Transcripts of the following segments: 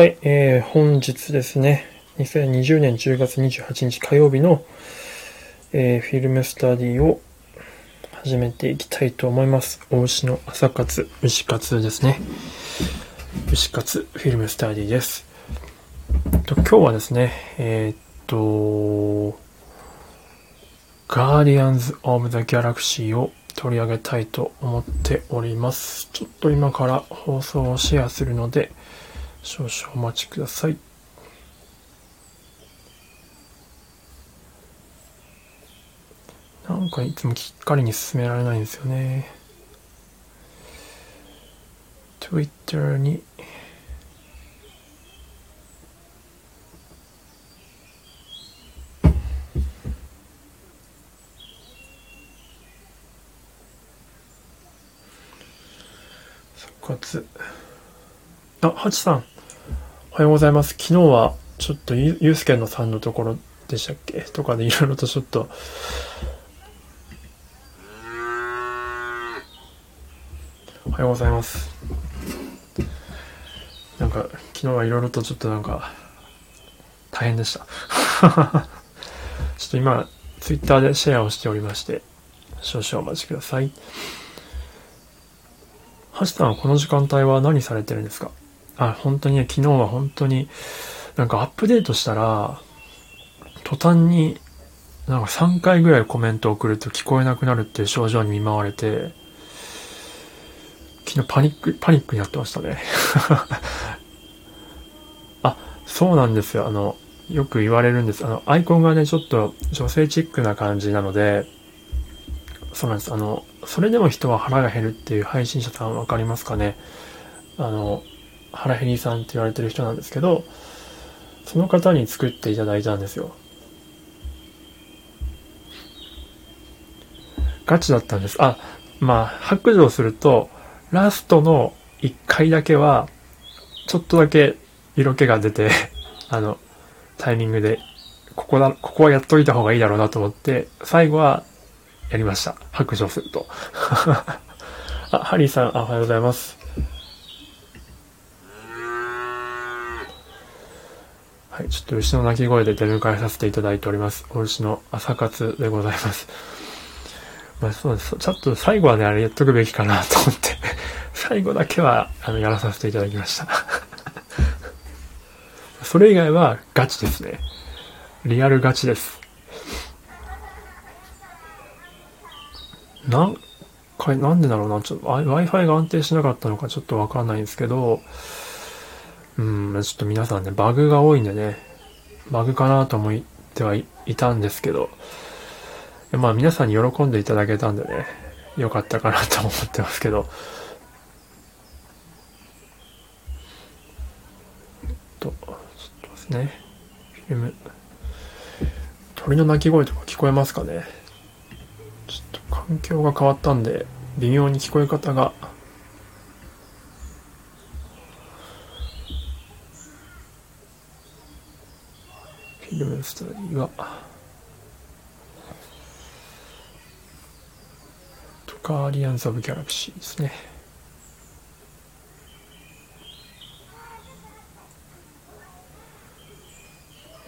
はい、えー、本日ですね、2020年10月28日火曜日の、えー、フィルムスタディを始めていきたいと思います。大牛の朝活、牛活ですね。牛活フィルムスタディです。と今日はですね、えー、っと、ガーディアンズ・オブ・ザ・ギャラクシーを取り上げたいと思っております。ちょっと今から放送をシェアするので、少々お待ちください。なんかいつもきっかりに進められないんですよね。Twitter に復活。あ、ハチさん。はようございます。昨日は、ちょっとゆ、ゆうすけのさんのところでしたっけ？とかでいろいろとちょっと、おはようございます。なんか、昨日はいろいろとちょっとなんか、大変でした。ちょっと今、ツイッターでシェアをしておりまして、少々お待ちください。ハチさんはこの時間帯は何されてるんですか？あ、本当にね、昨日は本当に、なんかアップデートしたら、途端に、なんか3回ぐらいコメントを送ると聞こえなくなるっていう症状に見舞われて、昨日パニック、パニックになってましたね。あ、そうなんですよ。あの、よく言われるんです。あの、アイコンがね、ちょっと女性チックな感じなので、そうなんです。あの、それでも人は腹が減るっていう配信者さんわかりますかねあの、腹減りさんって言われてる人なんですけど、その方に作っていただいたんですよ。ガチだったんです。あ、まあ、白状すると、ラストの1回だけは、ちょっとだけ色気が出て、あの、タイミングで、ここだ、ここはやっといた方がいいだろうなと思って、最後はやりました。白状すると。あ、ハリーさん、あ、おはようございます。はい、ちょっと牛の鳴き声で出迎えさせていただいております。お牛の朝活でございます。まあそうです。ちょっと最後はね、あれやっとくべきかなと思って 最後だけは、あの、やらさせていただきました それ以外はガチですね。リアルガチです。なんか、なんでだろうな。ちょっと Wi-Fi が安定しなかったのかちょっとわかんないんですけど、うん、ちょっと皆さんね、バグが多いんでね、バグかなと思ってはいたんですけど、まあ皆さんに喜んでいただけたんでね、よかったかなと思ってますけど、と、ちょっとですね、フィルム、鳥の鳴き声とか聞こえますかね。ちょっと環境が変わったんで、微妙に聞こえ方がフィルムスタディは、とか、アリアンズ・オブ・ギャラクシーですね。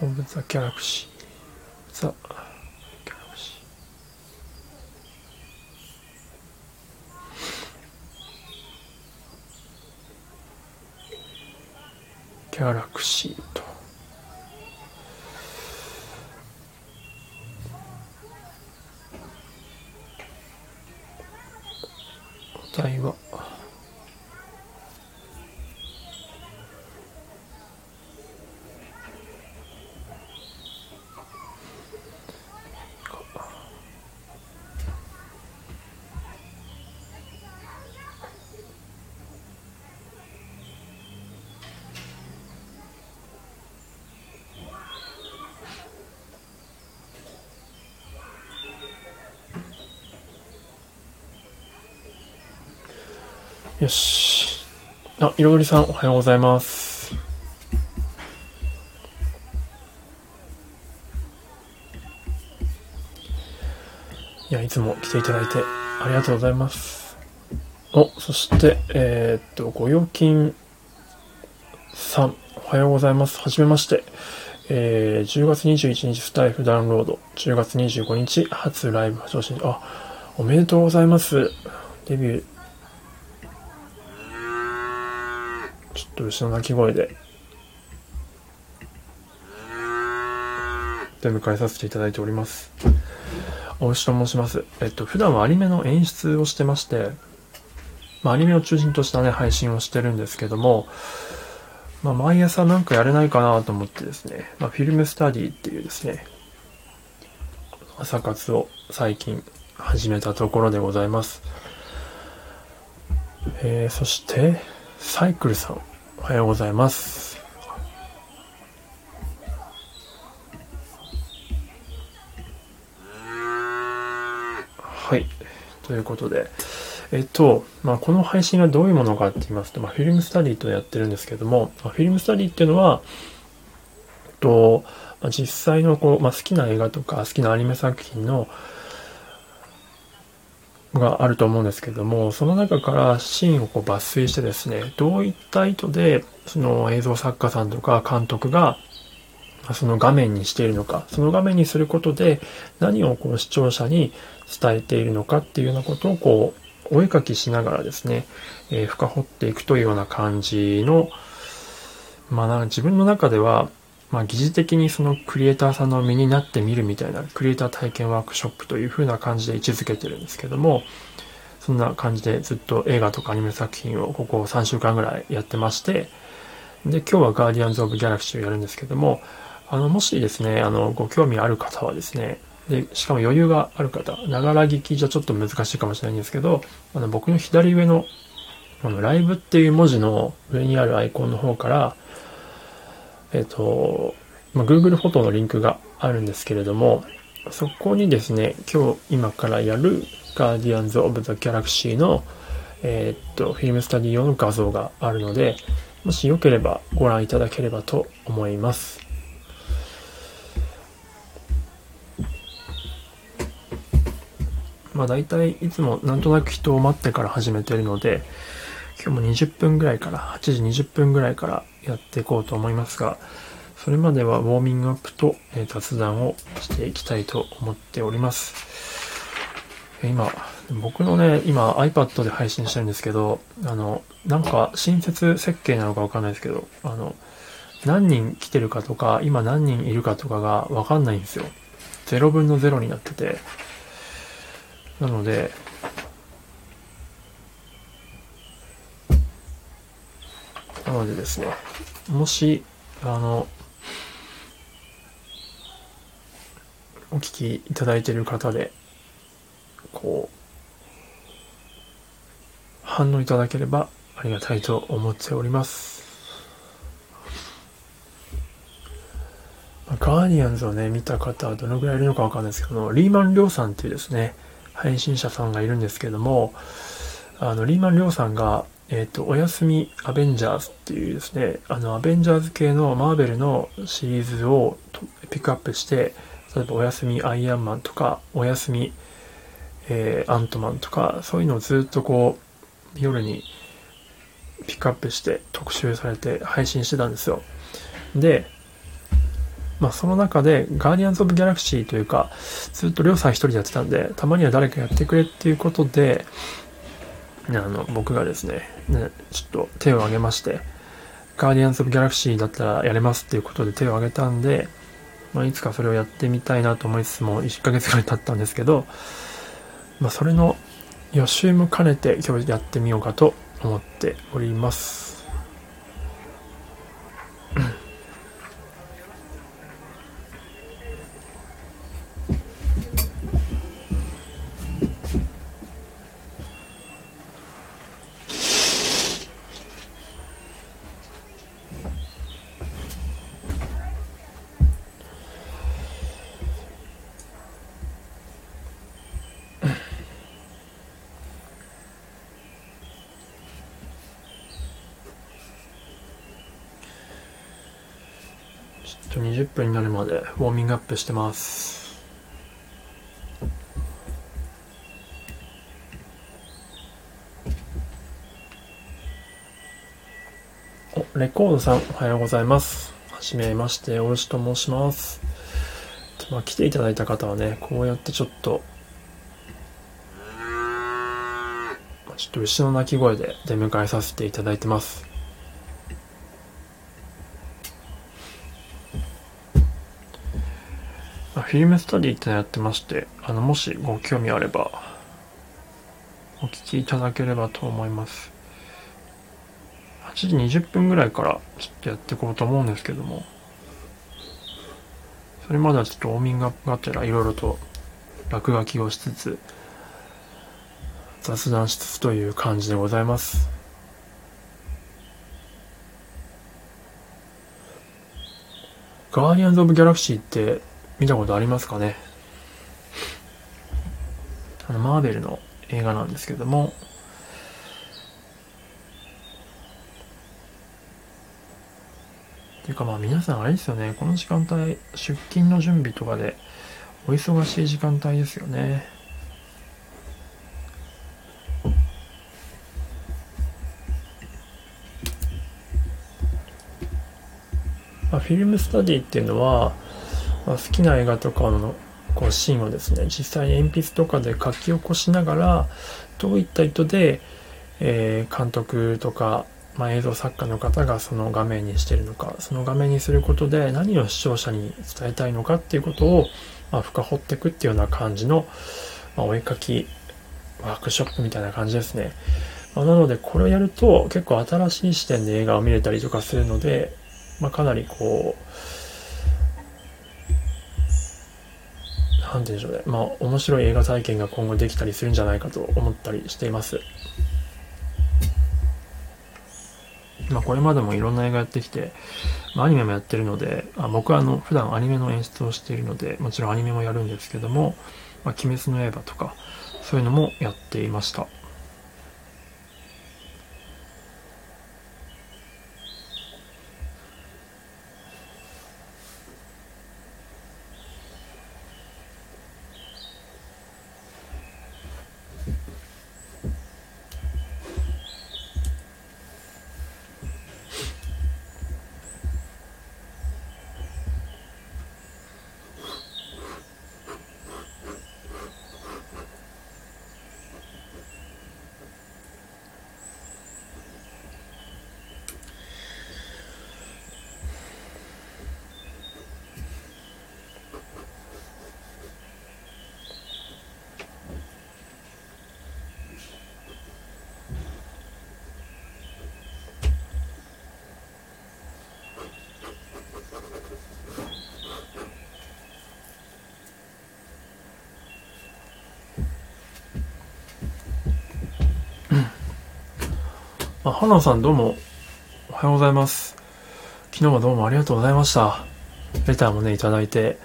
オブ・ザ・ギャラクシー。ザ・ギャラクシー。ギャラクシーと。際はよし。あ、いろりさん、おはようございます。いや、いつも来ていただいてありがとうございます。お、そして、えー、っと、ご預金さん、おはようございます。はじめまして。えー、10月21日スタイフダウンロード、10月25日初ライブ配信、あ、おめでとうございます。デビュー、ちょっと牛の鳴き声で、出迎えさせていただいております。お牛と申します。えっと、普段はアニメの演出をしてまして、まあ、アニメを中心としたね、配信をしてるんですけども、まあ、毎朝なんかやれないかなと思ってですね、まあ、フィルムスタディっていうですね、朝活を最近始めたところでございます。えー、そして、サイクルさん、おはようございます。はい。ということで、えっと、まあ、この配信はどういうものかって言いますと、まあ、フィルムスタディとやってるんですけども、ま、フィルムスタディっていうのは、えっと、まあ、実際のこう、まあ、好きな映画とか好きなアニメ作品のがあると思うんですけども、その中からシーンをこう抜粋してですね、どういった意図で、その映像作家さんとか監督が、その画面にしているのか、その画面にすることで何をこう視聴者に伝えているのかっていうようなことをこうお絵かきしながらですね、えー、深掘っていくというような感じの、まあ、自分の中では、まあ、疑似的にそのクリエイターさんの身になってみるみたいなクリエイター体験ワークショップという風な感じで位置づけてるんですけども、そんな感じでずっと映画とかアニメ作品をここ3週間ぐらいやってまして、で、今日はガーディアンズ・オブ・ギャラクシーをやるんですけども、あの、もしですね、あの、ご興味ある方はですね、で、しかも余裕がある方、ながら聞きじゃちょっと難しいかもしれないんですけど、あの僕の左上の、あの、ライブっていう文字の上にあるアイコンの方から、えっ、と、まあ、Google フォトのリンクがあるんですけれども、そこにですね、今日今からやる Guardians of the Galaxy の、えっ、と、フィルムスタディ用の画像があるので、もしよければご覧いただければと思います。まあ大体いつもなんとなく人を待ってから始めてるので、今日も20分ぐらいから、8時20分ぐらいからやっていこうと思いますが、それまではウォーミングアップと、え雑談をしていきたいと思っております。今、僕のね、今 iPad で配信してるんですけど、あの、なんか親切設計なのかわかんないですけど、あの、何人来てるかとか、今何人いるかとかがわかんないんですよ。0分の0になってて、なので、のでですね、もし、あの、お聞きいただいている方で、こう、反応いただければありがたいと思っております。ガーディアンズをね、見た方はどのぐらいいるのかわかんないですけど、リーマン・リョウさんっていうですね、配信者さんがいるんですけども、あの、リーマン・リョウさんが、えっ、ー、と、おやすみアベンジャーズっていうですね、あの、アベンジャーズ系のマーベルのシリーズをピックアップして、例えばおやすみアイアンマンとか、おやすみ、えー、アントマンとか、そういうのをずっとこう、夜にピックアップして特集されて配信してたんですよ。で、まあ、その中で、ガーディアンズ・オブ・ギャラクシーというか、ずっとりょうさん一人でやってたんで、たまには誰かやってくれっていうことで、あの、僕がですね、ねちょっと手を挙げまして、ガーディアンズ・オブ・ギャラクシーだったらやれますっていうことで手を挙げたんで、まあ、いつかそれをやってみたいなと思いつつも、1ヶ月ぐらい経ったんですけど、まあ、それの予習も兼ねて今日やってみようかと思っております。プしてますおレコードさん、おはようございます。はじめまして、おしと申します。まあ、来ていただいた方はね、こうやってちょっと、ちょっと牛の鳴き声で出迎えさせていただいてます。フィルムスタディってやってまして、あの、もしご興味あれば、お聞きいただければと思います。8時20分ぐらいからちょっとやっていこうと思うんですけども、それまではちょっとウォーミングアップがてらいろいろと落書きをしつつ、雑談しつつという感じでございます。ガーディアンズ・オブ・ギャラクシーって見たことありますかね？あの、マーベルの映画なんですけども、っていうかまあ皆さんあれですよね、この時間帯、出勤の準備とかでお忙しい時間帯ですよね。まあ、フィルムスタディっていうのは、まあ、好きな映画とかのこうシーンをですね、実際に鉛筆とかで書き起こしながら、どういった意図で、えー、監督とかまあ、映像作家の方がその画面にしてるのか、その画面にすることで何を視聴者に伝えたいのかっていうことを、まあ、深掘っていくっていうような感じの、まあ、お絵かきワークショップみたいな感じですね。ま、なので、これをやると結構新しい視点で映画を見れたりとかするので、まあ、かなりこう、なんて言うんでしょうね。まあ、面白い映画体験が今後できたりするんじゃないかと思ったりしています。まあ、これまでもいろんな映画やってきて、まあ、アニメもやってるので、あ僕はあの普段アニメの演出をしているので、もちろんアニメもやるんですけども、まあ、鬼滅の刃とか、そういうのもやっていました。あ、花さんどうも、おはようございます。昨日はどうもありがとうございました。レターもね、いただいて。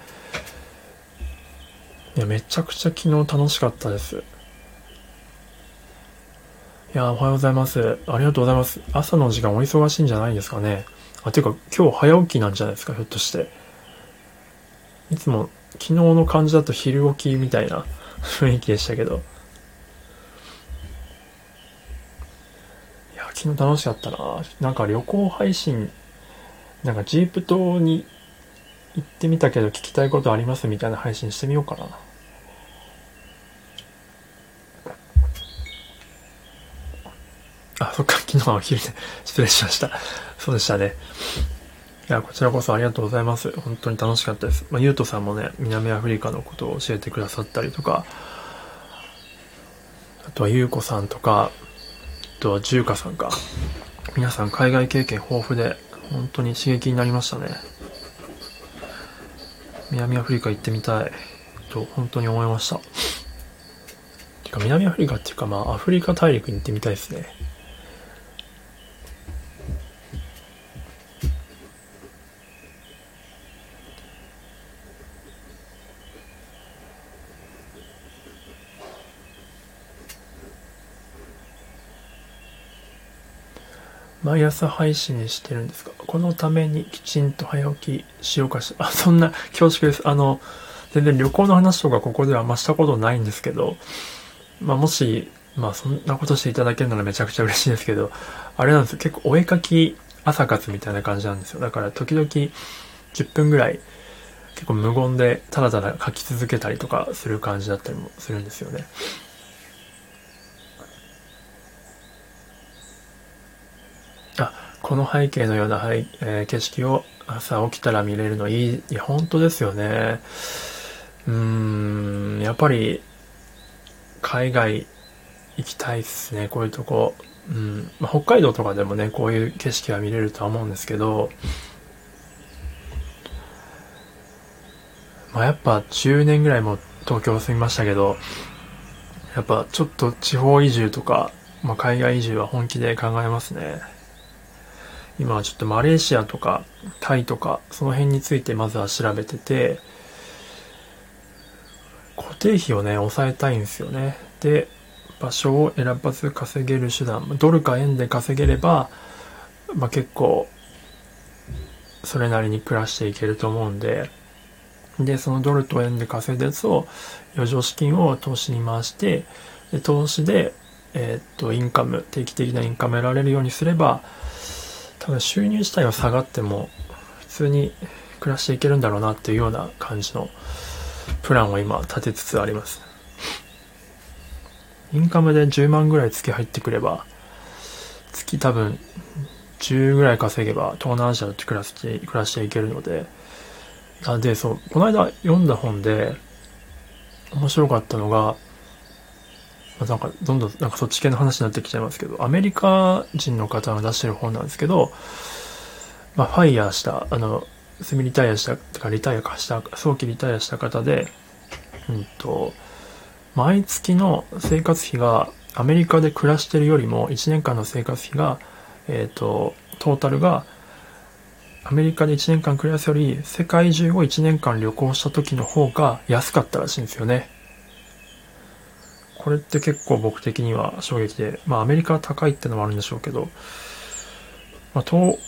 いや、めちゃくちゃ昨日楽しかったです。いや、おはようございます。ありがとうございます。朝の時間お忙しいんじゃないですかね。あ、ていうか、今日早起きなんじゃないですか、ひょっとして。いつも、昨日の感じだと昼起きみたいな 雰囲気でしたけど。昨日楽しかったな。なんか旅行配信、なんかジープ島に行ってみたけど聞きたいことありますみたいな配信してみようかな。あ、そっか、昨日はお昼で 失礼しました。そうでしたね。いや、こちらこそありがとうございます。本当に楽しかったです。まあ、ゆうとさんもね、南アフリカのことを教えてくださったりとか、あとはゆうこさんとか、とは中華さんか。皆さん海外経験豊富で、本当に刺激になりましたね。南アフリカ行ってみたいと本当に思いました。てか南アフリカっていうかまあアフリカ大陸に行ってみたいですね。毎朝配信にしてるんですか？このためにきちんと早起きしようかしら、あ、そんな恐縮です。あの、全然旅行の話とかここではあんましたことないんですけど、まあもし、まあそんなことしていただけるならめちゃくちゃ嬉しいですけど、あれなんですよ、結構お絵かき朝活みたいな感じなんですよ。だから時々10分ぐらい結構無言でただただ書き続けたりとかする感じだったりもするんですよね。あ、この背景のような、はいえー、景色を朝起きたら見れるのいい、いや、本当ですよね。うーん、やっぱり海外行きたいっすね、こういうとこ。うん。まあ、北海道とかでもね、こういう景色は見れるとは思うんですけど、まあ、やっぱ10年ぐらいも東京住みましたけど、やっぱちょっと地方移住とか、まあ、海外移住は本気で考えますね。今はちょっとマレーシアとかタイとかその辺についてまずは調べてて、固定費をね、抑えたいんですよね。で、場所を選ばず稼げる手段、ドルか円で稼げれば、まあ、結構、それなりに暮らしていけると思うんで、で、そのドルと円で稼いだやつを、余剰資金を投資に回して、で投資で、えー、っと、インカム、定期的なインカム得られるようにすれば、多分収入自体は下がっても、普通に暮らしていけるんだろうなっていうような感じのプランを今立てつつあります。インカムで10万ぐらい月入ってくれば、月多分10ぐらい稼げば東南アジアで暮らして暮らしていけるので、あで、そう、この間読んだ本で面白かったのが、なんかどんどんなんかそっち系の話になってきちゃいますけど、アメリカ人の方が出してる本なんですけど、まあ、ファイヤーした、あの、セミリタイアした、てかリタイア化した、早期リタイアした方で、うんと、毎月の生活費がアメリカで暮らしてるよりも1年間の生活費が、えっ、ー、と、トータルがアメリカで1年間暮らすより世界中を1年間旅行した時の方が安かったらしいんですよね。これって結構僕的には衝撃で、まあアメリカは高いってのもあるんでしょうけど、まあ、昨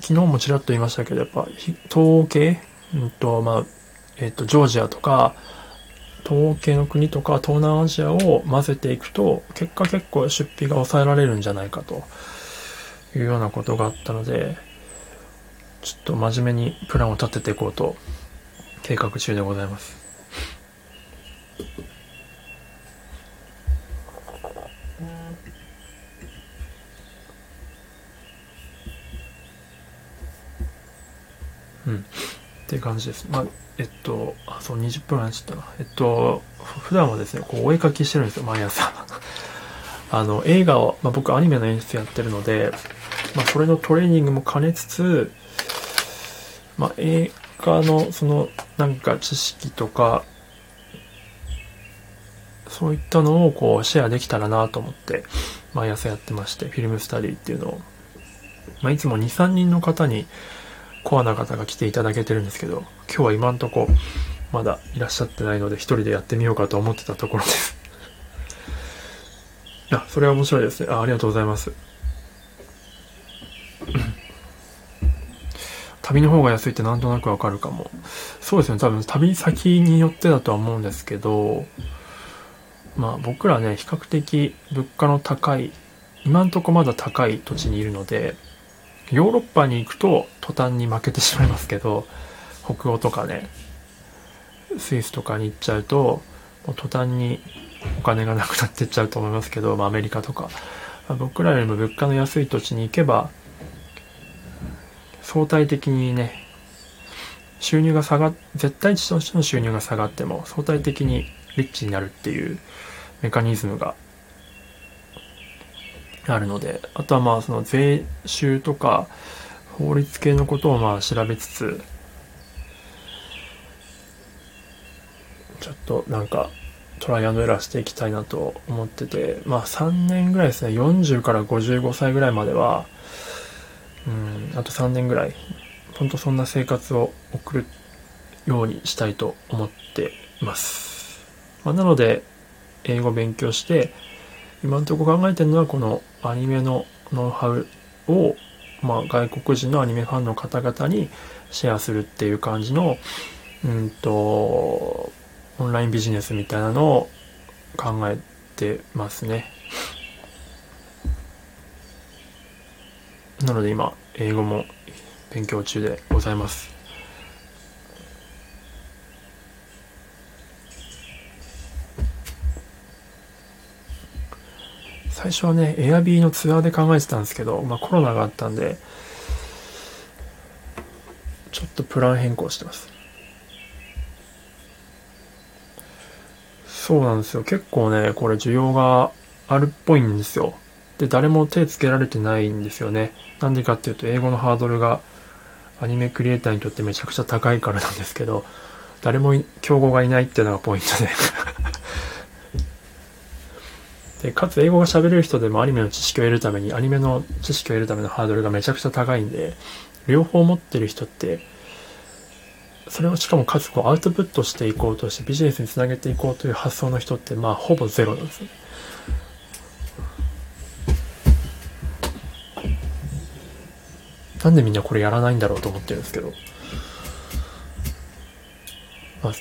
日もちらっと言いましたけど、やっぱ東欧系、うんと、まあ、えっ、ー、と、ジョージアとか、東欧系の国とか東南アジアを混ぜていくと、結果結構出費が抑えられるんじゃないかというようなことがあったので、ちょっと真面目にプランを立てていこうと計画中でございます。うん。っていう感じです。まあ、えっと、あ、そう、20分話しちゃったな。えっと、普段はですね、こう、お絵かきしてるんですよ、毎朝。あの、映画を、まあ、僕アニメの演出やってるので、まあ、それのトレーニングも兼ねつつ、まあ、映画の、その、なんか知識とか、そういったのをこうシェアできたらなと思って、毎朝やってまして、フィルムスタディっていうのを、まあ、いつも2、3人の方にコアな方が来ていただけてるんですけど、今日は今んとこまだいらっしゃってないので一人でやってみようかと思ってたところです あ、それは面白いですね。あありがとうございます。旅の方が安いってなんとなくわかるかも。そうですね。多分旅先によってだとは思うんですけど、まあ僕らね、比較的物価の高い、今んとこまだ高い土地にいるので、ヨーロッパに行くと途端に負けてしまいますけど、北欧とかね、スイスとかに行っちゃうと、もう途端にお金がなくなってっちゃうと思いますけど、まあ、アメリカとか、まあ、僕らよりも物価の安い土地に行けば、相対的にね、収入が下がっ、絶対値としての収入が下がっても、相対的にリッチになるっていうメカニズムがあるので、あとはまあその税収とか法律系のことをまあ調べつつ、ちょっとなんかトライアンドエラーしていきたいなと思ってて、まあ3年ぐらいですね、40から55歳ぐらいまでは、うん、あと3年ぐらい、ほんとそんな生活を送るようにしたいと思ってます。まあ、なので、英語勉強して、今のところ考えてるのはこのアニメのノウハウを、まあ、外国人のアニメファンの方々にシェアするっていう感じの、うんと、オンラインビジネスみたいなのを考えてますね。なので今、英語も勉強中でございます。最初はね、エアビーのツアーで考えてたんですけど、まあコロナがあったんで、ちょっとプラン変更してます。そうなんですよ。結構ね、これ需要があるっぽいんですよ。で、誰も手つけられてないんですよね。なんでかっていうと、英語のハードルがアニメクリエイターにとってめちゃくちゃ高いからなんですけど、誰も競合がいないっていうのがポイントでで、かつ英語が喋れる人でもアニメの知識を得るために、アニメの知識を得るためのハードルがめちゃくちゃ高いんで、両方持ってる人って、それをしかもかつこうアウトプットしていこうとしてビジネスにつなげていこうという発想の人ってまあほぼゼロなんですね。なんでみんなこれやらないんだろうと思ってるんですけど。まあ、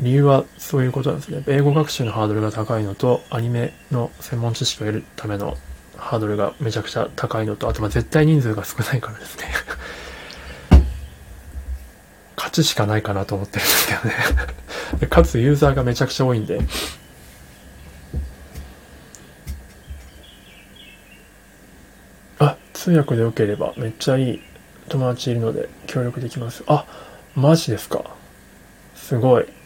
理由はそういうことなんですね。英語学習のハードルが高いのと、アニメの専門知識を得るためのハードルがめちゃくちゃ高いのと、あとまあ絶対人数が少ないからですね。勝ちしかないかなと思ってるんですけどねで。かつユーザーがめちゃくちゃ多いんで。あ、通訳でよければめっちゃいい友達いるので協力できます。あ、マジですか。すごい。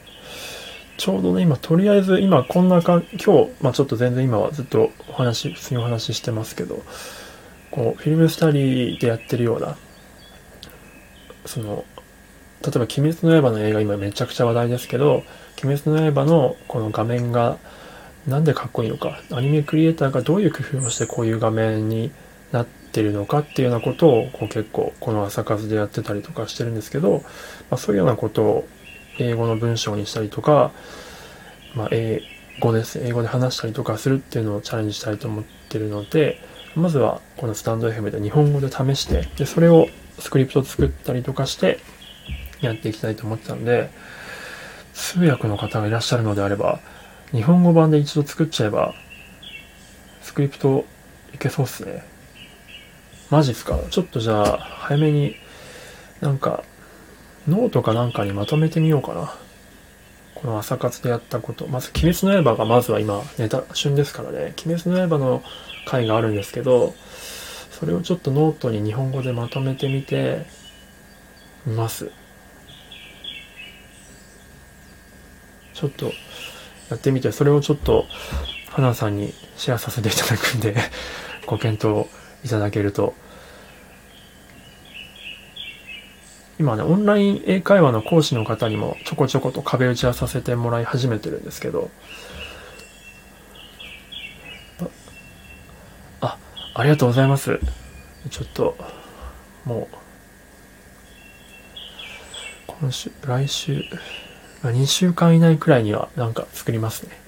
ちょうどね、今、とりあえず、今、こんなか、今日、まあちょっと全然今はずっとお話、普通にお話ししてますけど、こう、フィルムスタディでやってるような、その、例えば、鬼滅の刃の映画今めちゃくちゃ話題ですけど、鬼滅の刃のこの画面がなんでかっこいいのか、アニメクリエイターがどういう工夫をしてこういう画面になってるのかっていうようなことをこう結構この朝活でやってたりとかしてるんですけど、まあ、そういうようなことを英語の文章にしたりとか、まあ、英語です。英語で話したりとかするっていうのをチャレンジしたいと思ってるので、まずはこのスタンド FM で日本語で試して、で、それをスクリプト作ったりとかしてやっていきたいと思ってたんで、通訳の方がいらっしゃるのであれば、日本語版で一度作っちゃえば、スクリプトいけそうっすね。マジっすか？ちょっとじゃあ、早めになんかノートかなんかにまとめてみようかな。この朝活でやったこと。まず、鬼滅の刃がまずは今、ネタ、旬ですからね。鬼滅の刃の回があるんですけど、それをちょっとノートに日本語でまとめてみて、みます。ちょっと、やってみて、それをちょっと、花さんにシェアさせていただくんでご検討いただけると今ね、オンライン英会話の講師の方にもちょこちょこと壁打ちはさせてもらい始めてるんですけど、あ、ありがとうございます。ちょっと、もう、今週、来週、2週間以内くらいにはなんか作りますね。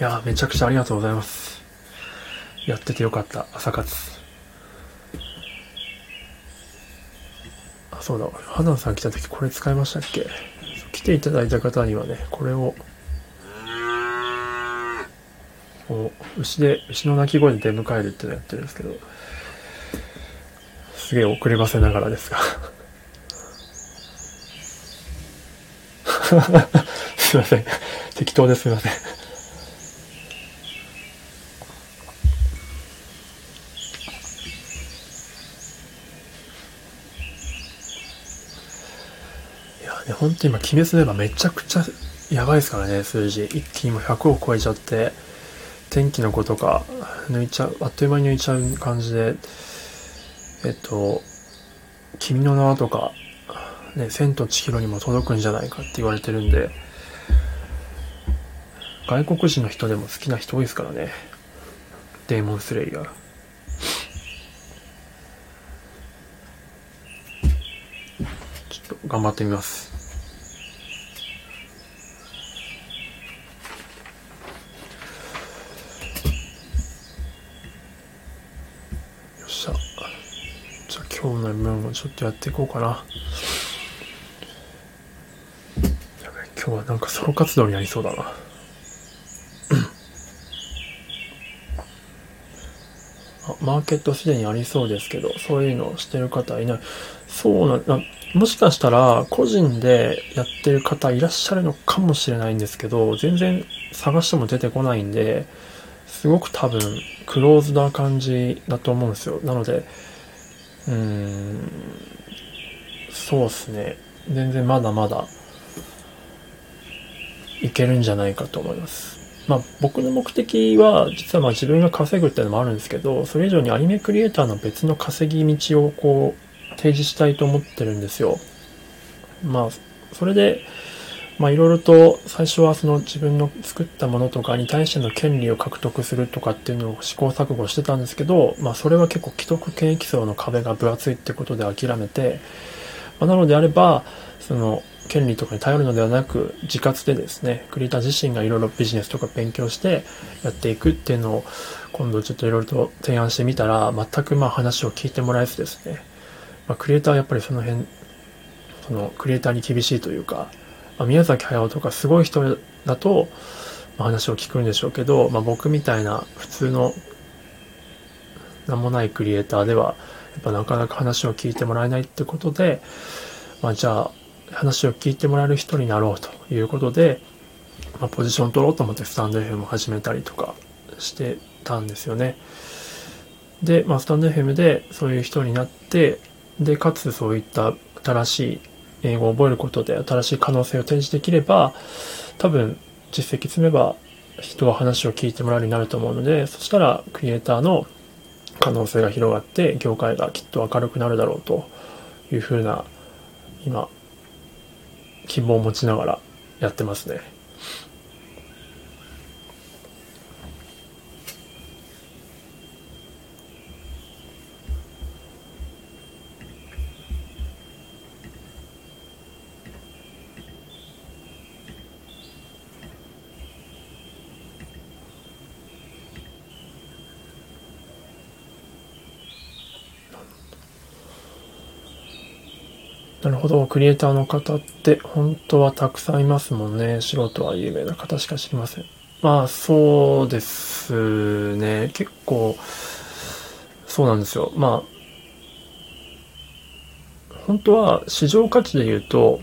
いやめちゃくちゃありがとうございます。やっててよかった、朝活。そうだ、花さん来た時これ使いましたっけ？来ていただいた方にはね、これを、こう、牛で、牛の鳴き声で出迎えるってのやってるんですけど、すげえ遅ればせながらですが。すいません。適当ですいません。本当に今、鬼滅の刃めちゃくちゃやばいですからね、数字。一気にも100を超えちゃって、天気の子とか抜いちゃう、あっという間に抜いちゃう感じで、えっと、君の名はとか、ね、千と千尋にも届くんじゃないかって言われてるんで、外国人の人でも好きな人多いですからね。デーモンスレイヤー。ちょっと頑張ってみます。今日の分をちょっとやっていこうかな。今日はなんかソロ活動になりそうだな。マーケットすでにありそうですけど、そういうのをしてる方いない。そうな、なもしかしたら個人でやってる方いらっしゃるのかもしれないんですけど、全然探しても出てこないんで、すごく多分クローズな感じだと思うんですよ。なので、うん、そうっすね。全然まだまだいけるんじゃないかと思います。まあ僕の目的は実はまあ自分が稼ぐっていうのもあるんですけど、それ以上にアニメクリエイターの別の稼ぎ道をこう提示したいと思ってるんですよ。まあそれで、まあいろいろと最初はその自分の作ったものとかに対しての権利を獲得するとかっていうのを試行錯誤してたんですけど、まあそれは結構既得権益層の壁が分厚いってことで諦めて、まあ、なのであれば、その権利とかに頼るのではなく、自活でですね、クリエイター自身がいろいろビジネスとか勉強してやっていくっていうのを、今度ちょっといろいろと提案してみたら、全くまあ話を聞いてもらえずですね、まあ、クリエイターはやっぱりその辺、そのクリエイターに厳しいというか、まあ、宮崎駿とかすごい人だと、まあ、話を聞くんでしょうけど、まあ、僕みたいな普通の名もないクリエイターでは、やっぱなかなか話を聞いてもらえないってことで、まあじゃあ話を聞いてもらえる人になろうということで、まあ、ポジション取ろうと思ってスタンド FM を始めたりとかしてたんですよね。で、まあ、スタンド FM でそういう人になって、で、かつそういった新しい英語を覚えることで新しい可能性を提示できれば、多分実績積めば人は話を聞いてもらうようになると思うので、そしたらクリエイターの可能性が広がって業界がきっと明るくなるだろうというふうな今希望を持ちながらやってますね。なるほど。クリエイターの方って本当はたくさんいますもんね。素人は有名な方しか知りません。まあ、そうですね。結構、そうなんですよ。まあ、本当は市場価値で言うと、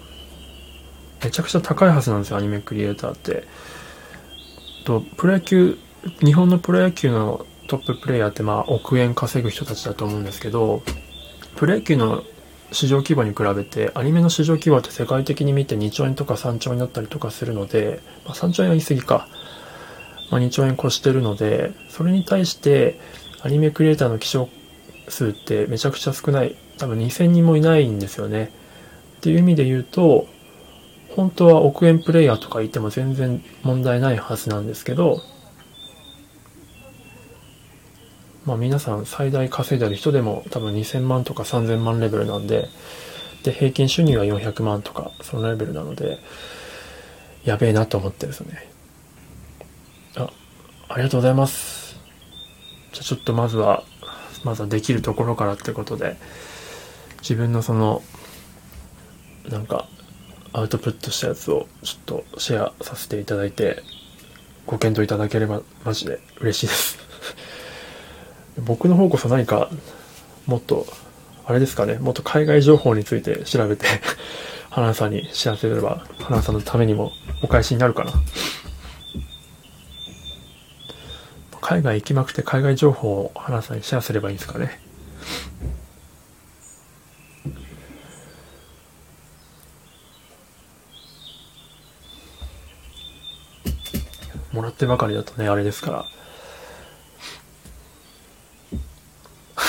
めちゃくちゃ高いはずなんですよ、アニメクリエイターって。と、プロ野球、日本のプロ野球のトッププレイヤーってまあ億円稼ぐ人たちだと思うんですけど、プロ野球の市場規模に比べてアニメの市場規模って世界的に見て2兆円とか3兆円だったりとかするので、まあ、3兆円は言い過ぎか、まあ、2兆円越してるのでそれに対してアニメクリエイターの希少数ってめちゃくちゃ少ない。多分2000人もいないんですよね。っていう意味で言うと本当は億円プレイヤーとかいても全然問題ないはずなんですけどまあ皆さん最大稼いでる人でも多分2000万とか3000万レベルなんで、で、平均収入は400万とか、そのレベルなので、やべえなと思ってですね。あ、ありがとうございます。じゃあちょっとまずは、まずはできるところからってことで、自分のその、なんか、アウトプットしたやつをちょっとシェアさせていただいて、ご検討いただければマジで嬉しいです。僕の方こそ何か、もっと、あれですかね、もっと海外情報について調べて 花さんに知らせれば、花さんのためにもお返しになるかな。海外行きまくって海外情報を花さんにシェアすればいいんですかね。もらってばかりだとね、あれですから。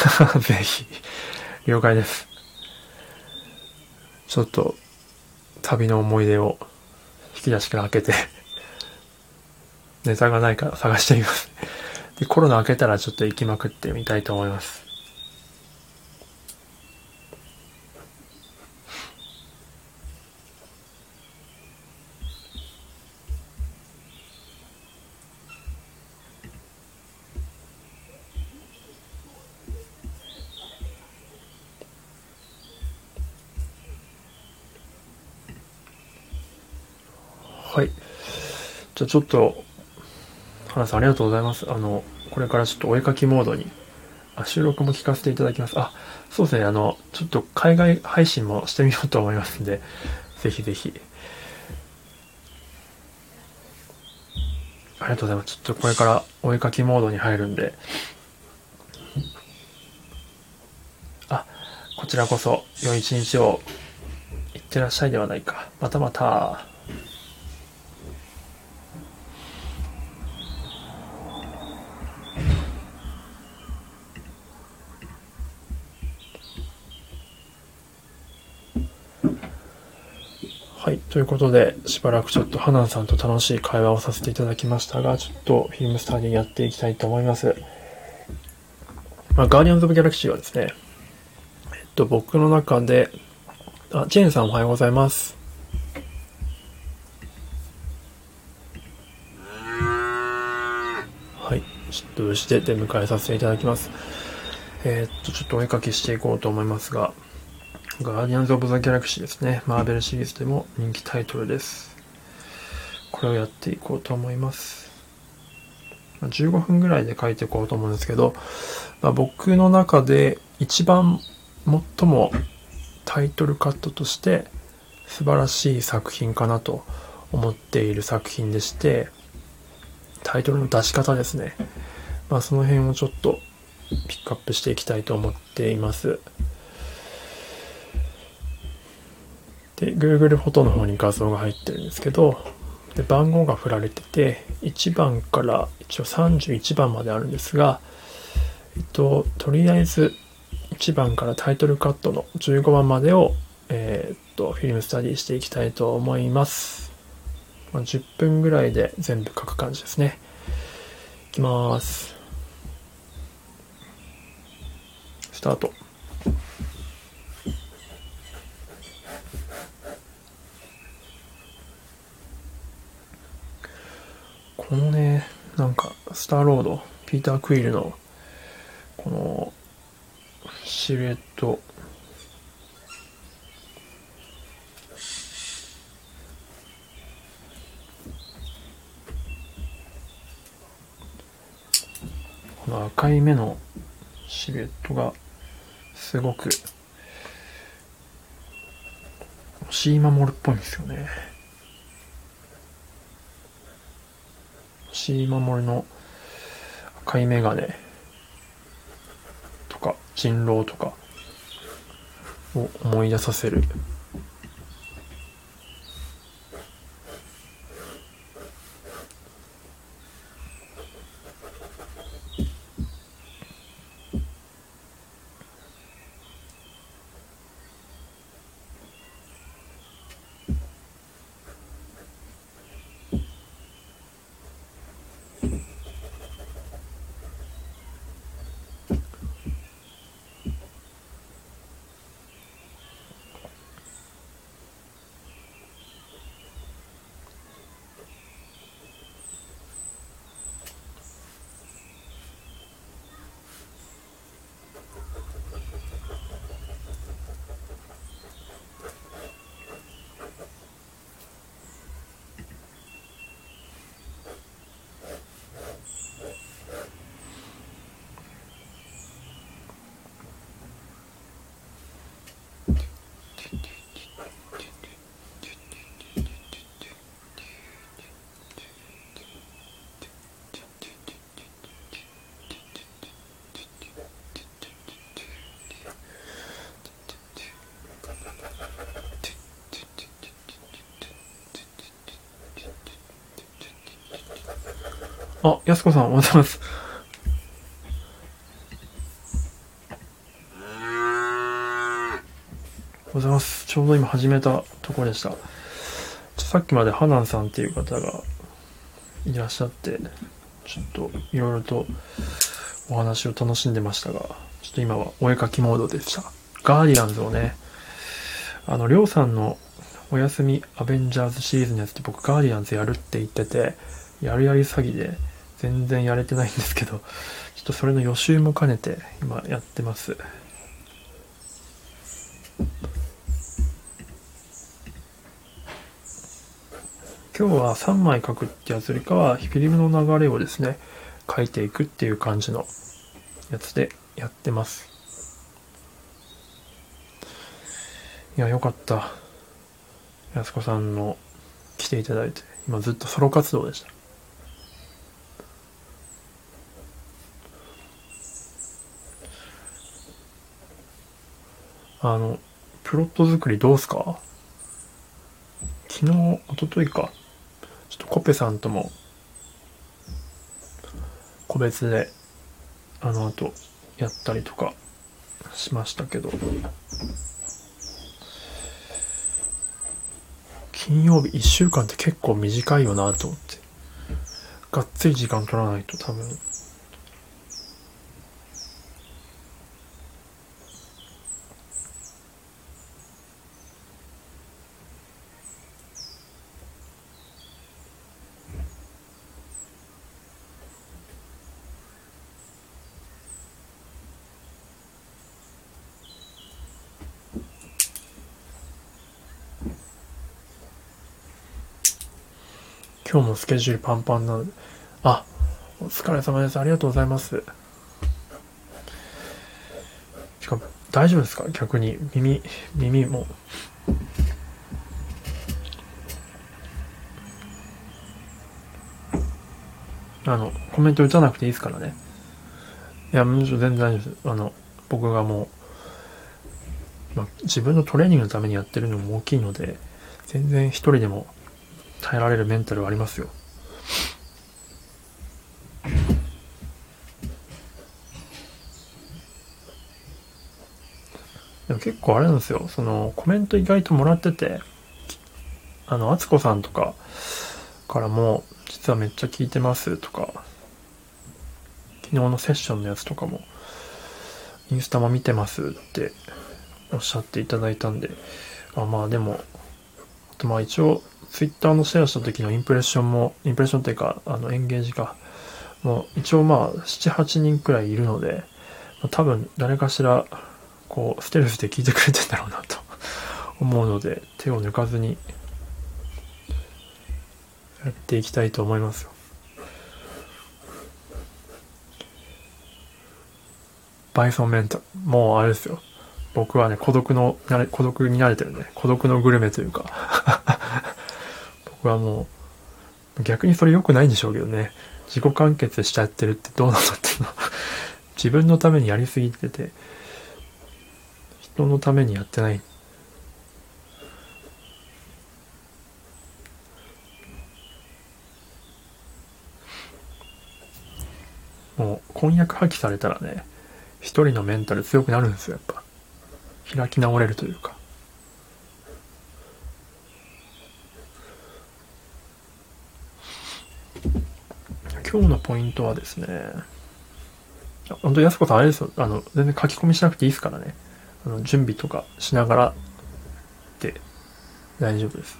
ぜひ、了解です。ちょっと、旅の思い出を引き出しから開けて ネタがないから探してみますで、コロナ開けたらちょっと行きまくってみたいと思います。ちょっと、花さんありがとうございます。あの、これからちょっとお絵かきモードにあ、収録も聞かせていただきます。あ、そうですね。あの、ちょっと海外配信もしてみようと思いますんで、ぜひぜひ。ありがとうございます。ちょっとこれからお絵かきモードに入るんで。あ、こちらこそ良い一日をいってらっしゃいではないか。またまた。ということで、しばらくちょっとハナンさんと楽しい会話をさせていただきましたが、ちょっとフィルムスタディやっていきたいと思います。まあ、ガーディアンズ・オブ・ギャラクシーはですね、えっと、僕の中で、あ、ジェーンさんおはようございます。はい。ちょっと牛で出迎えさせていただきます。えー、っと、ちょっとお絵かきしていこうと思いますが、ガーディアンズ・オブ・ザ・ギャラクシーですね。マーベルシリーズでも人気タイトルです。これをやっていこうと思います。15分ぐらいで書いていこうと思うんですけど、まあ、僕の中で一番最もタイトルカットとして素晴らしい作品かなと思っている作品でして、タイトルの出し方ですね。まあその辺をちょっとピックアップしていきたいと思っています。で、Google フォトの方に画像が入ってるんですけど、で、番号が振られてて、1番から一応31番まであるんですが、えっと、とりあえず1番からタイトルカットの15番までを、えー、っと、フィルムスタディしていきたいと思います。まあ、10分ぐらいで全部書く感じですね。いきます。スタート。このね、なんか、スターロード、ピーター・クイールの、この、シルエット、この赤い目のシルエットが、すごく、シーマモルっぽいんですよね。し守の赤いメガネ。とか人狼とかを思い出させる。あ、やすこさん、おはようございます。おはようございます。ちょうど今始めたところでした。さっきまでハナンさんっていう方がいらっしゃって、ちょっといろいろとお話を楽しんでましたが、ちょっと今はお絵かきモードでした。ガーディアンズをね、あの、りょうさんのお休みアベンジャーズシリーズのやつって僕ガーディアンズやるって言ってて、やるやり詐欺で、全然やれてないんですけど、ちょっとそれの予習も兼ねて今やってます。今日は3枚書くってやつよりかは、フィルムの流れをですね、書いていくっていう感じのやつでやってます。いや、よかった。やすこさんの来ていただいて、今ずっとソロ活動でした。あの、プロット作りどうすか？昨日、一昨日か。ちょっとコペさんとも、個別で、あの後、やったりとかしましたけど、金曜日1週間って結構短いよなと思って。がっつり時間取らないと多分今日もスケジュールパンパンなので。あ、お疲れ様です。ありがとうございます。しかも、大丈夫ですか？逆に。耳、耳も。あの、コメント打たなくていいですからね。いや、むしろ全然大丈夫です。あの、僕がもう、まあ、自分のトレーニングのためにやってるのも大きいので、全然一人でも耐えられるメンタルはありますよ。でも結構あれなんですよ。そのコメント意外ともらってて、あの、あつこさんとかからも、実はめっちゃ聞いてますとか、昨日のセッションのやつとかも、インスタも見てますっておっしゃっていただいたんで、あまあでも、とまあ一応、ツイッターのシェアした時のインプレッションも、インプレッションっていうか、あの、エンゲージか。もう一応まあ、7、8人くらいいるので、多分誰かしら、こう、ステルスで聞いてくれてんだろうなと 思うので、手を抜かずに、やっていきたいと思いますよ。バイソンメンタル。もうあれですよ。僕はね、孤独の、孤独に慣れてるんで、孤独のグルメというか 僕はもう、逆にそれ良くないんでしょうけどね。自己完結しちゃってるってどうなのっていうの 自分のためにやりすぎてて、人のためにやってない。もう、婚約破棄されたらね、一人のメンタル強くなるんですよ、やっぱ。開き直れるというか。今日のポイントはですね、本当、安子さん、あれですよ。あの、全然書き込みしなくていいですからね。あの、準備とかしながらで大丈夫です。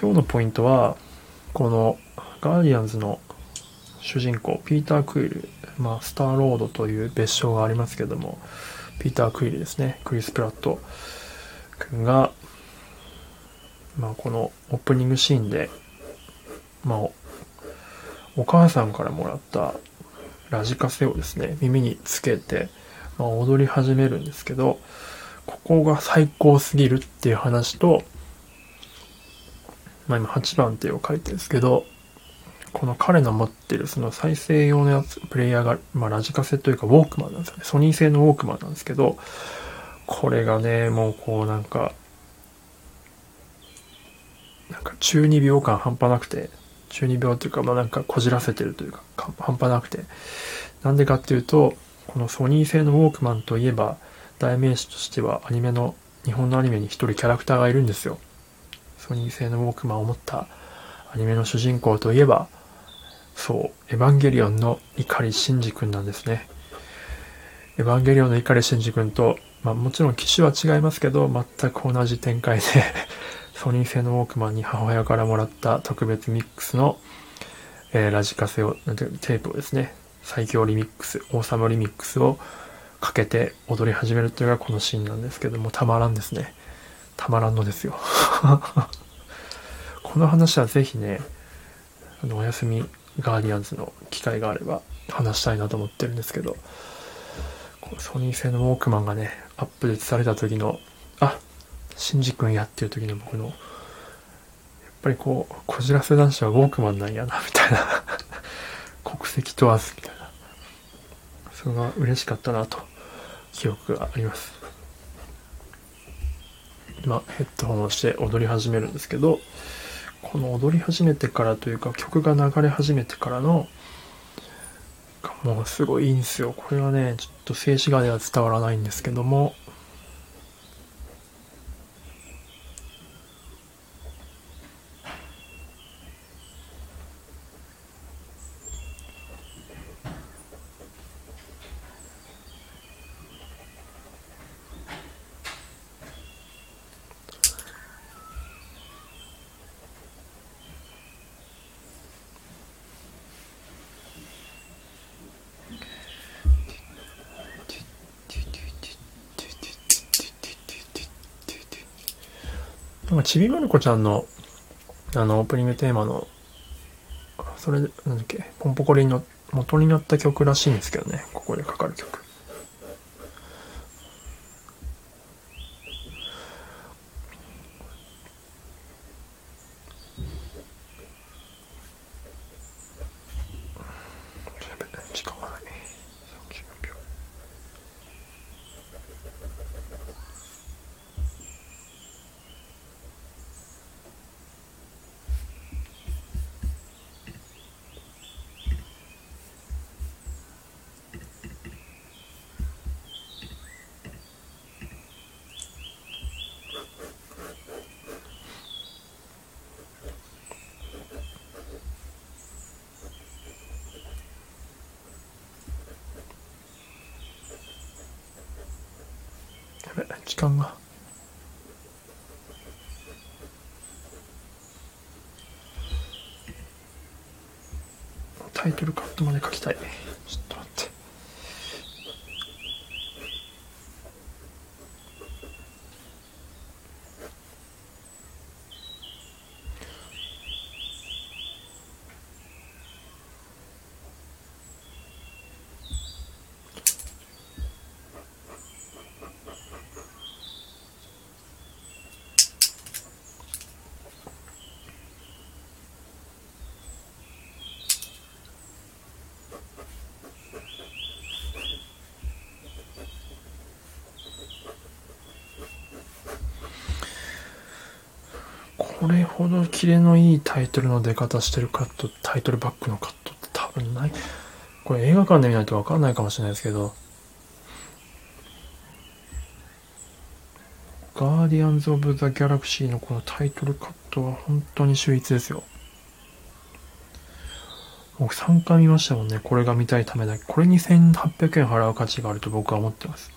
今日のポイントは、この、ガーディアンズの主人公、ピーター・クイル、まあ、スターロードという別称がありますけども、ピーター・クイルですね。クリス・プラット君が、まあ、このオープニングシーンで、まあ、お母さんからもらったラジカセをですね、耳につけて、まあ、踊り始めるんですけど、ここが最高すぎるっていう話と、まあ今8番手を書いてるんですけど、この彼の持ってるその再生用のやつ、プレイヤーが、まあラジカセというかウォークマンなんですよね。ソニー製のウォークマンなんですけど、これがね、もうこうなんか、なんか中二病感半端なくて、中二病っていうか、まあなんかこじらせてるというか、半端なくて。なんでかっていうと、このソニー製のウォークマンといえば、代名詞としてはアニメの、日本のアニメに一人キャラクターがいるんですよ。ソニー製のウォークマンを持ったアニメの主人公といえば、そう、エヴァンゲリオンの碇シンジ君なんですね。エヴァンゲリオンの碇シンジ君と、まあもちろん機種は違いますけど、全く同じ展開で ソニー製のウォークマンに母親からもらった特別ミックスの、えー、ラジカセを、テープをですね、最強リミックス、オーサムリミックスをかけて踊り始めるというのがこのシーンなんですけども、たまらんですね。たまらんのですよ。この話はぜひね、あの、お休みガーディアンズの機会があれば話したいなと思ってるんですけど、ソニー製のウォークマンがね、アップデートされた時の、あ、シンジ君やってる時の僕の、やっぱりこう、こじらせ男子はウォークマンなんやな、みたいな国籍問わず、みたいな。それが嬉しかったなと、記憶があります。今、ヘッドホンをして踊り始めるんですけど、この踊り始めてからというか、曲が流れ始めてからの、もうすごいいいんですよ。これはね、ちょっと静止画では伝わらないんですけども、なんかちびまる子ちゃんの、あの、オープニングテーマの、それ、なんだっけ、ポンポコリの元になった曲らしいんですけどね、ここでかかる曲。時間が。タイトルカットまで書きたい。これほどキレのいいタイトルの出方してるカット、タイトルバックのカットって多分ない。これ映画館で見ないとわかんないかもしれないですけど、ガーディアンズ・オブ・ザ・ギャラクシーのこのタイトルカットは本当に秀逸ですよ。僕3回見ましたもんね。これが見たいためだけ。これに1800円払う価値があると僕は思ってます。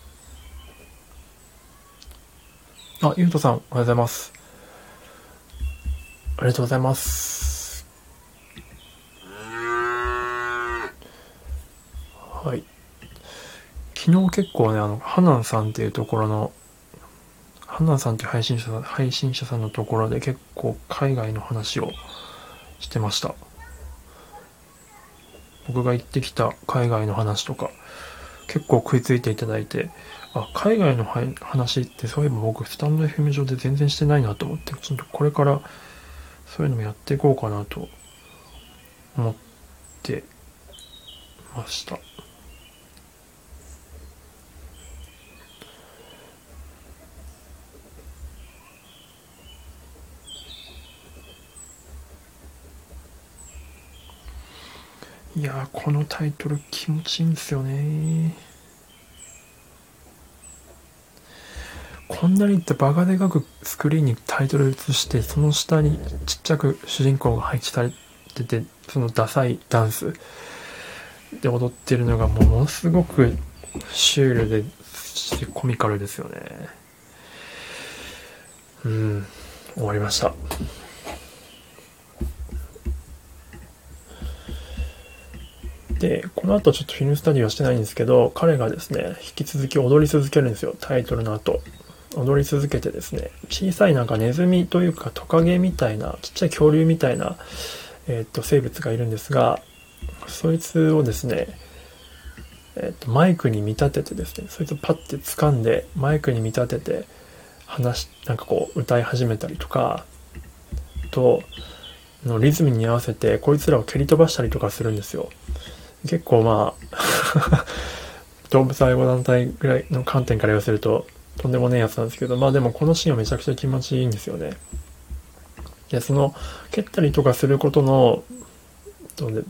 あ、ゆうとさん、おはようございます。ありがとうございます。はい。昨日結構ね、あの、ハナンさんっていうところの、ハナンさんっていう配信者配信者さんのところで結構海外の話をしてました。僕が行ってきた海外の話とか、結構食いついていただいて、あ、海外の話ってそういえば僕スタンド FM 上で全然してないなと思って、ちょっとこれからそういうのもやっていこうかなと思ってました。いやこのタイトル気持ちいいんですよねこんなにってバカでかくスクリーンにタイトル映してその下にちっちゃく主人公が配置されててそのダサいダンスで踊ってるのがものすごくシュールでコミカルですよねうん終わりましたで、この後ちょっとフィルムスタディはしてないんですけど、彼がですね、引き続き踊り続けるんですよ、タイトルの後。踊り続けてですね、小さいなんかネズミというかトカゲみたいな、ちっちゃい恐竜みたいな、えー、っと、生物がいるんですが、そいつをですね、えっと、マイクに見立ててですね、そいつをパッて掴んで、マイクに見立てて、話、なんかこう、歌い始めたりとか、と、のリズムに合わせて、こいつらを蹴り飛ばしたりとかするんですよ。結構まあ 動物愛護団体ぐらいの観点から言わせると、とんでもねえやつなんですけど、まあでもこのシーンはめちゃくちゃ気持ちいいんですよね。で、その、蹴ったりとかすることの、とね、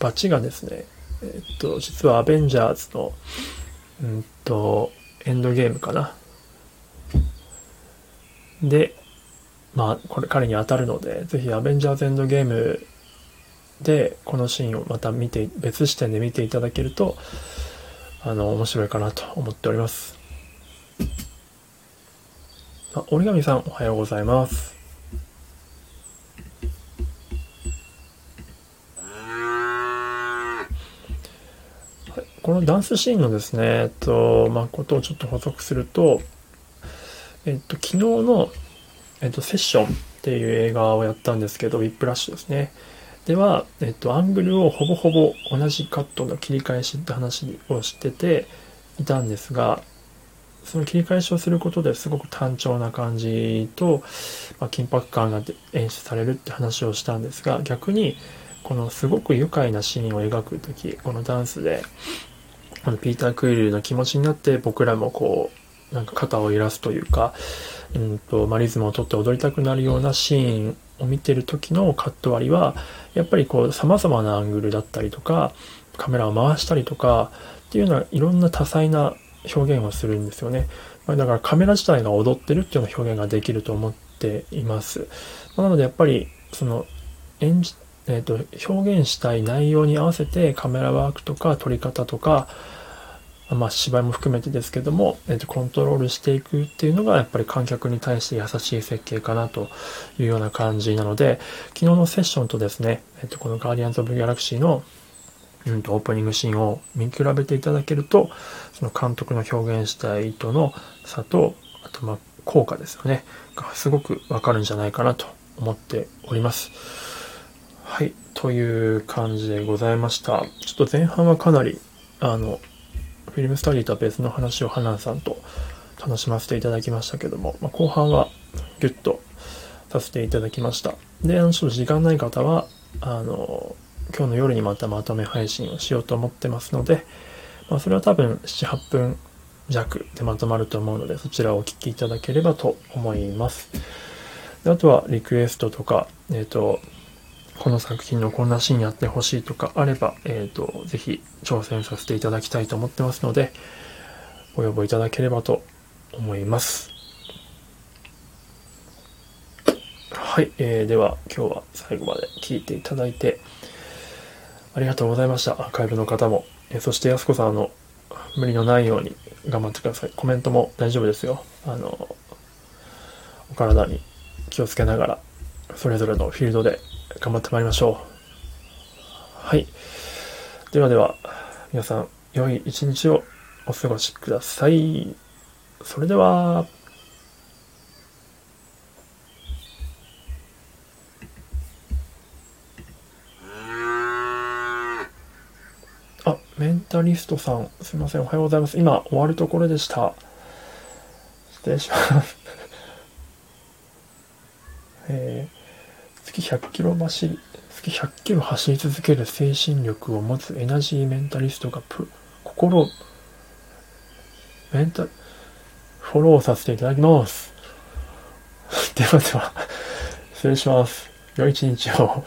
バチがですね、えっと、実はアベンジャーズの、うんと、エンドゲームかな。で、まあ、これ彼に当たるので、ぜひアベンジャーズエンドゲームで、このシーンをまた見て、別視点で見ていただけると、あの、面白いかなと思っております。あ、折り紙さん、おはようございます。このダンスシーンのですね、えっと、まあ、ことをちょっと補足すると、えっと、昨日の、えっと、セッションっていう映画をやったんですけど、ウィップラッシュですね。では、えっと、アングルをほぼほぼ同じカットの切り返しって話をしてていたんですが、その切り返しをすることですごく単調な感じと、まあ、緊迫感が演出されるって話をしたんですが、逆に、このすごく愉快なシーンを描くとき、このダンスで、このピーター・クイルの気持ちになって僕らもこう、なんか肩を揺らすというか、うんと、まあ、リズムをとって踊りたくなるようなシーンを見てる時のカット割りは、やっぱりこう様々なアングルだったりとか、カメラを回したりとか、っていうのはいろんな多彩な表現をするんですよね。ま、だからカメラ自体が踊ってるっていうような表現ができると思っています。なのでやっぱり、その、演じ、えっ、ー、と、表現したい内容に合わせてカメラワークとか撮り方とか、まあ、芝居も含めてですけども、えっと、コントロールしていくっていうのが、やっぱり観客に対して優しい設計かなというような感じなので、昨日のセッションとですね、えっと、このガーディアンズ・オブ・ギャラクシーの、うんと、オープニングシーンを見比べていただけると、その監督の表現した意図の差と、あと、まあ、効果ですよね、がすごくわかるんじゃないかなと思っております。はい。という感じでございました。ちょっと前半はかなり、あの、フィルムスタディとは別の話を花さんと楽しませていただきましたけども、まあ、後半はギュッとさせていただきました。で、あの、ちょっと時間ない方は、あの、今日の夜にまたまとめ配信をしようと思ってますので、まあ、それは多分7、8分弱でまとまると思うので、そちらをお聞きいただければと思います。であとは、リクエストとか、えっ、ー、と、この作品のこんなシーンやってほしいとかあれば、えっ、ー、と、ぜひ挑戦させていただきたいと思ってますので、ご要望いただければと思います。はい、えー、では今日は最後まで聞いていただいてありがとうございました。アーカイブの方も。えー、そしてやすこさん、の、無理のないように頑張ってください。コメントも大丈夫ですよ。あの、お体に気をつけながら、それぞれのフィールドで頑張ってまいりましょう。はい。ではでは、皆さん、良い一日をお過ごしください。それでは、あ、メンタリストさん、すいません、おはようございます。今、終わるところでした。失礼します。えー月100キロ走り、月100キロ走り続ける精神力を持つエナジーメンタリストがプ、心、メンタ、フォローさせていただきます。ではでは、失礼します。良い一日を。